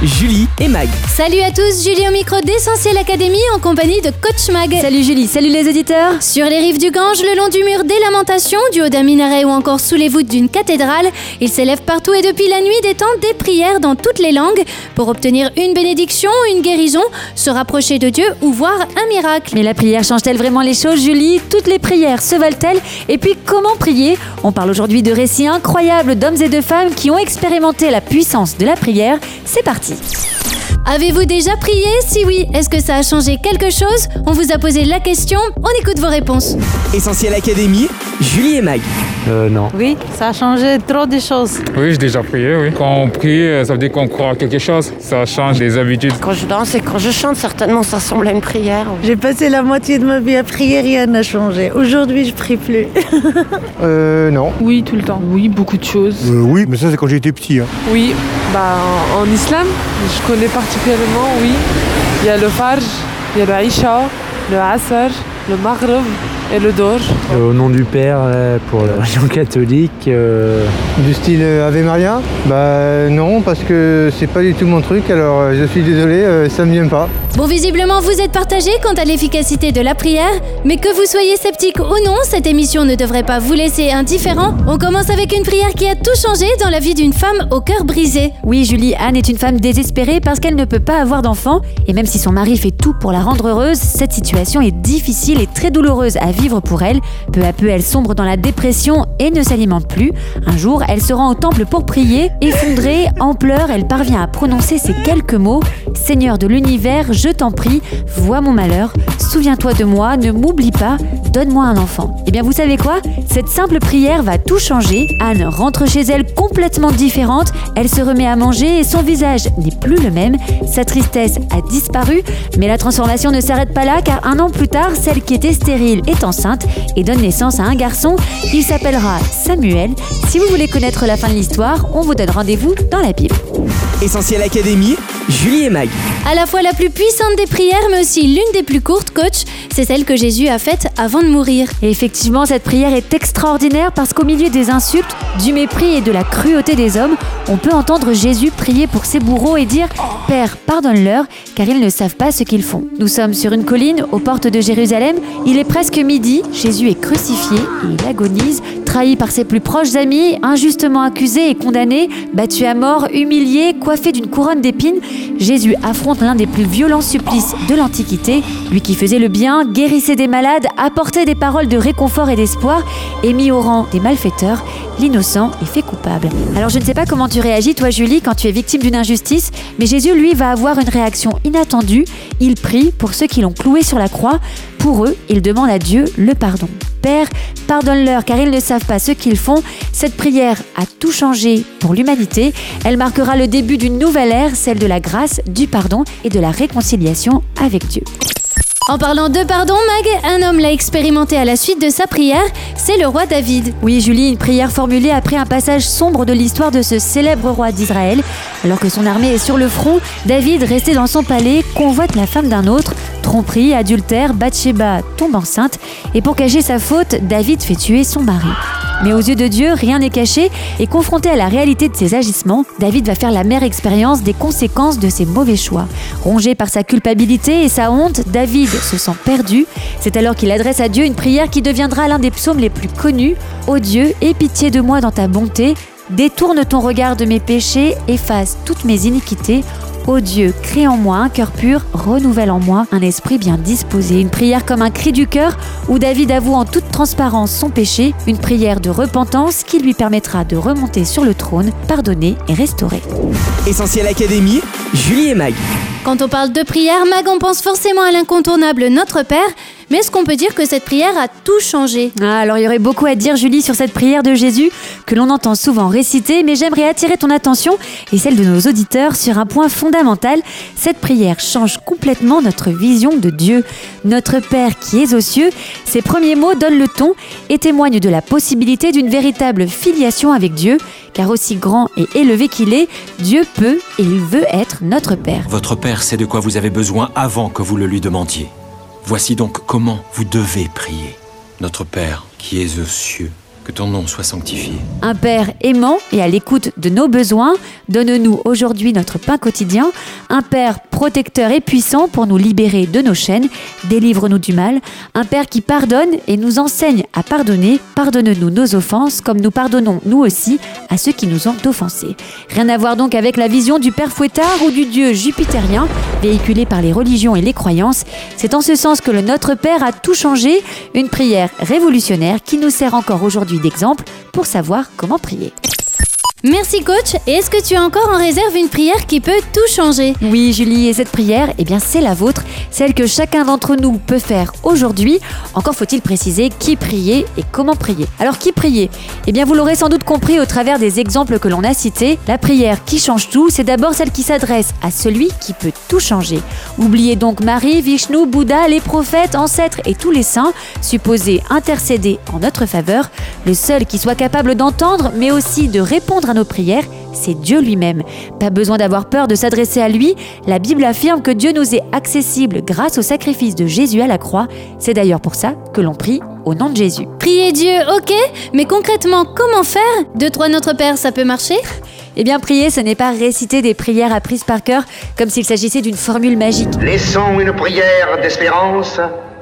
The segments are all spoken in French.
Julie et Mag. Salut à tous, Julie au micro d'Essentiel Académie en compagnie de Coach Mag. Salut Julie, salut les auditeurs. Sur les rives du Gange, le long du mur des Lamentations, du haut d'un minaret ou encore sous les voûtes d'une cathédrale, il s'élève partout et depuis la nuit des temps des prières dans toutes les langues pour obtenir une bénédiction, une guérison, se rapprocher de Dieu ou voir un miracle. Mais la prière change-t-elle vraiment les choses, Julie? Toutes les prières se valent-elles? Et puis comment prier? On parle aujourd'hui de récits incroyables d'hommes et de femmes qui ont expérimenté la puissance de la prière. C'est parti. Avez-vous déjà prié? Si oui, est-ce que ça a changé quelque chose? On vous a posé la question, on écoute vos réponses. Essentiel Académie. Julie et Mag. Euh, non. Oui, ça a changé trop de choses. Oui, j'ai déjà prié, oui. Quand on prie, euh, ça veut dire qu'on croit à quelque chose. Ça change des habitudes. Quand je danse et quand je chante, certainement, ça ressemble à une prière. J'ai passé la moitié de ma vie à prier, rien n'a changé. Aujourd'hui, je prie plus. Euh, non. Oui, tout le temps. Oui, beaucoup de choses. Euh, oui, mais ça c'est quand j'étais petit. hein. Oui, bah en, en islam, je connais particulièrement, oui. Il y a le Fajr, il y a le Aïcha, le Asr, le Maghrib et le Dor. Euh, au nom du Père, euh, pour la religion catholique, euh, Du style Ave Maria Bah non, parce que c'est pas du tout mon truc, alors je suis désolé, ça me vient pas. Bon, visiblement, vous êtes partagés quant à l'efficacité de la prière, mais que vous soyez sceptique ou non, cette émission ne devrait pas vous laisser indifférent. On commence avec une prière qui a tout changé dans la vie d'une femme au cœur brisé. Oui, Julie, Anne est une femme désespérée parce qu'elle ne peut pas avoir d'enfant. Et même si son mari fait tout pour la rendre heureuse, cette situation est difficile et très douloureuse à vivre pour elle. Peu à peu, elle sombre dans la dépression et ne s'alimente plus. Un jour, elle se rend au temple pour prier. Effondrée, en pleurs, elle parvient à prononcer ces quelques mots Seigneur de l'univers, je t'en prie, vois mon malheur, souviens-toi de moi, ne m'oublie pas, donne-moi un enfant. Eh bien, vous savez quoi? Cette simple prière va tout changer. Anne rentre chez elle complètement différente. Elle se remet à manger et son visage n'est plus le même. Sa tristesse a disparu. Mais la transformation ne s'arrête pas là car un an plus tard, celle qui était stérile est enceinte et donne naissance à un garçon. Il s'appellera Samuel. Si vous voulez connaître la fin de l'histoire, on vous donne rendez-vous dans la Bible. Essentiel Académie. Julie et Mag. À la fois la plus puissante des prières, mais aussi l'une des plus courtes, coach, c'est celle que Jésus a faite avant de mourir. Et effectivement, cette prière est extraordinaire parce qu'au milieu des insultes, du mépris et de la cruauté des hommes, on peut entendre Jésus prier pour ses bourreaux et dire Père, pardonne-leur, car ils ne savent pas ce qu'ils font. Nous sommes sur une colline aux portes de Jérusalem. Il est presque midi. Jésus est crucifié et il agonise, trahi par ses plus proches amis, injustement accusé et condamné, battu à mort, humilié, coiffé d'une couronne d'épines. Jésus affronte l'un des plus violents supplices de l'Antiquité. Lui qui faisait le bien, guérissait des malades, apportait des paroles de réconfort et d'espoir, et mis au rang des malfaiteurs, l'innocent est fait coupable. Alors je ne sais pas comment tu réagis, toi Julie, quand tu es victime d'une injustice, mais Jésus, lui, va avoir une réaction inattendue. Il prie pour ceux qui l'ont cloué sur la croix. Pour eux, il demande à Dieu le pardon. Père, pardonne-leur car ils ne savent pas ce qu'ils font. Cette prière a tout changé pour l'humanité. Elle marquera le début d'une nouvelle ère, celle de la grâce, du pardon et de la réconciliation avec Dieu. En parlant de pardon, Mag, un homme l'a expérimenté à la suite de sa prière, c'est le roi David. Oui, Julie, une prière formulée après un passage sombre de l'histoire de ce célèbre roi d'Israël. Alors que son armée est sur le front, David, resté dans son palais, convoite la femme d'un autre. Tromperie, adultère, Bathsheba tombe enceinte. Et pour cacher sa faute, David fait tuer son mari. Mais aux yeux de Dieu, rien n'est caché, et confronté à la réalité de ses agissements, David va faire la mère expérience des conséquences de ses mauvais choix. Rongé par sa culpabilité et sa honte, David se sent perdu. C'est alors qu'il adresse à Dieu une prière qui deviendra l'un des psaumes les plus connus. Ô Dieu, aie pitié de moi dans ta bonté, détourne ton regard de mes péchés, efface toutes mes iniquités. Ô Dieu, crée en moi un cœur pur, renouvelle en moi un esprit bien disposé. Une prière comme un cri du cœur où David avoue en toute transparence son péché, une prière de repentance qui lui permettra de remonter sur le trône, pardonner et restaurer. Essentiel Académie. Julie et Mag. Quand on parle de prière, Mag, on pense forcément à l'incontournable Notre Père, mais est-ce qu'on peut dire que cette prière a tout changé? Ah, alors il y aurait beaucoup à dire, Julie, sur cette prière de Jésus que l'on entend souvent réciter, mais j'aimerais attirer ton attention et celle de nos auditeurs sur un point fondamental. Cette prière change complètement notre vision de Dieu. Notre Père qui est aux cieux, ces premiers mots donnent le ton et témoignent de la possibilité d'une véritable filiation avec Dieu, car aussi grand et élevé qu'il est, Dieu peut et il veut être notre Père. Votre Père sait de quoi vous avez besoin avant que vous le lui demandiez. Voici donc comment vous devez prier. Notre Père qui es aux cieux, Que ton nom soit sanctifié. Un Père aimant et à l'écoute de nos besoins, donne-nous aujourd'hui notre pain quotidien. Un Père protecteur et puissant pour nous libérer de nos chaînes, délivre-nous du mal. Un Père qui pardonne et nous enseigne à pardonner. Pardonne-nous nos offenses comme nous pardonnons nous aussi à ceux qui nous ont offensés. Rien à voir donc avec la vision du Père Fouettard ou du Dieu jupitérien, véhiculé par les religions et les croyances. C'est en ce sens que le Notre Père a tout changé, une prière révolutionnaire qui nous sert encore aujourd'hui d'exemple pour savoir comment prier. Merci coach. Et est-ce que tu as encore en réserve une prière qui peut tout changer? Oui Julie, et cette prière, eh bien c'est la vôtre, celle que chacun d'entre nous peut faire aujourd'hui. Encore faut-il préciser qui prier et comment prier. Alors qui prier? Eh bien vous l'aurez sans doute compris au travers des exemples que l'on a cités, la prière qui change tout, c'est d'abord celle qui s'adresse à celui qui peut tout changer. Oubliez donc Marie, Vishnu, Bouddha, les prophètes, ancêtres et tous les saints, supposés intercéder en notre faveur. Le seul qui soit capable d'entendre, mais aussi de répondre à nos prières, c'est Dieu lui-même. Pas besoin d'avoir peur de s'adresser à lui, la Bible affirme que Dieu nous est accessible grâce au sacrifice de Jésus à la croix. C'est d'ailleurs pour ça que l'on prie au nom de Jésus. Prier Dieu, ok, mais concrètement, comment faire? Deux, trois Notre Père, ça peut marcher? Eh bien, prier, ce n'est pas réciter des prières apprises par cœur comme s'il s'agissait d'une formule magique. Laissons une prière d'espérance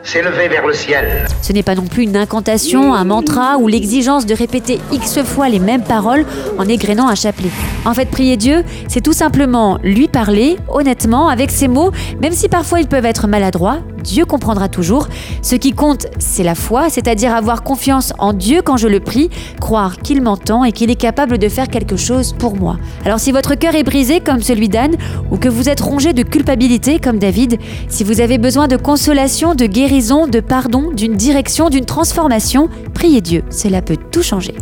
s'élever vers le ciel. Ce n'est pas non plus une incantation, un mantra ou l'exigence de répéter X fois les mêmes paroles en égrénant un chapelet. En fait, prier Dieu, c'est tout simplement lui parler, honnêtement, avec ses mots, même si parfois ils peuvent être maladroits, Dieu comprendra toujours. Ce qui compte, c'est la foi, c'est-à-dire avoir confiance en Dieu quand je le prie, croire qu'il m'entend et qu'il est capable de faire quelque chose pour moi. Alors si votre cœur est brisé comme celui d'Anne, ou que vous êtes rongé de culpabilité comme David, si vous avez besoin de consolation, de guérison, de pardon, d'une direction, d'une transformation, priez Dieu, cela peut tout changer.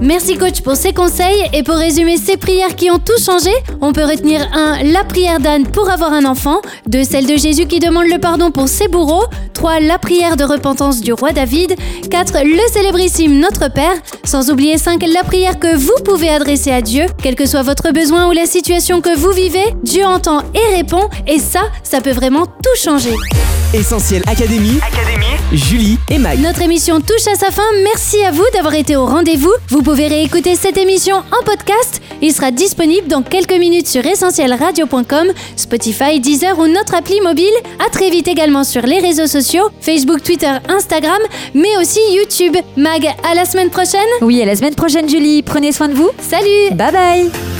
Merci coach pour ces conseils et pour résumer ces prières qui ont tout changé, on peut retenir 1. La prière d'Anne pour avoir un enfant, 2. Celle de Jésus qui demande le pardon pour ses bourreaux, 3. La prière de repentance du roi David, 4. Le célébrissime Notre Père, sans oublier 5. La prière que vous pouvez adresser à Dieu, quel que soit votre besoin ou la situation que vous vivez, Dieu entend et répond et ça, ça peut vraiment tout changer. Essentiel Académie, Julie et Mag. Notre émission touche à sa fin. Merci à vous d'avoir été au rendez-vous. Vous pouvez réécouter cette émission en podcast. Il sera disponible dans quelques minutes sur essentielradio.com, Spotify, Deezer ou notre appli mobile. À très vite également sur les réseaux sociaux, Facebook, Twitter, Instagram, mais aussi YouTube. Mag, à la semaine prochaine. Oui, à la semaine prochaine Julie, prenez soin de vous. Salut Bye bye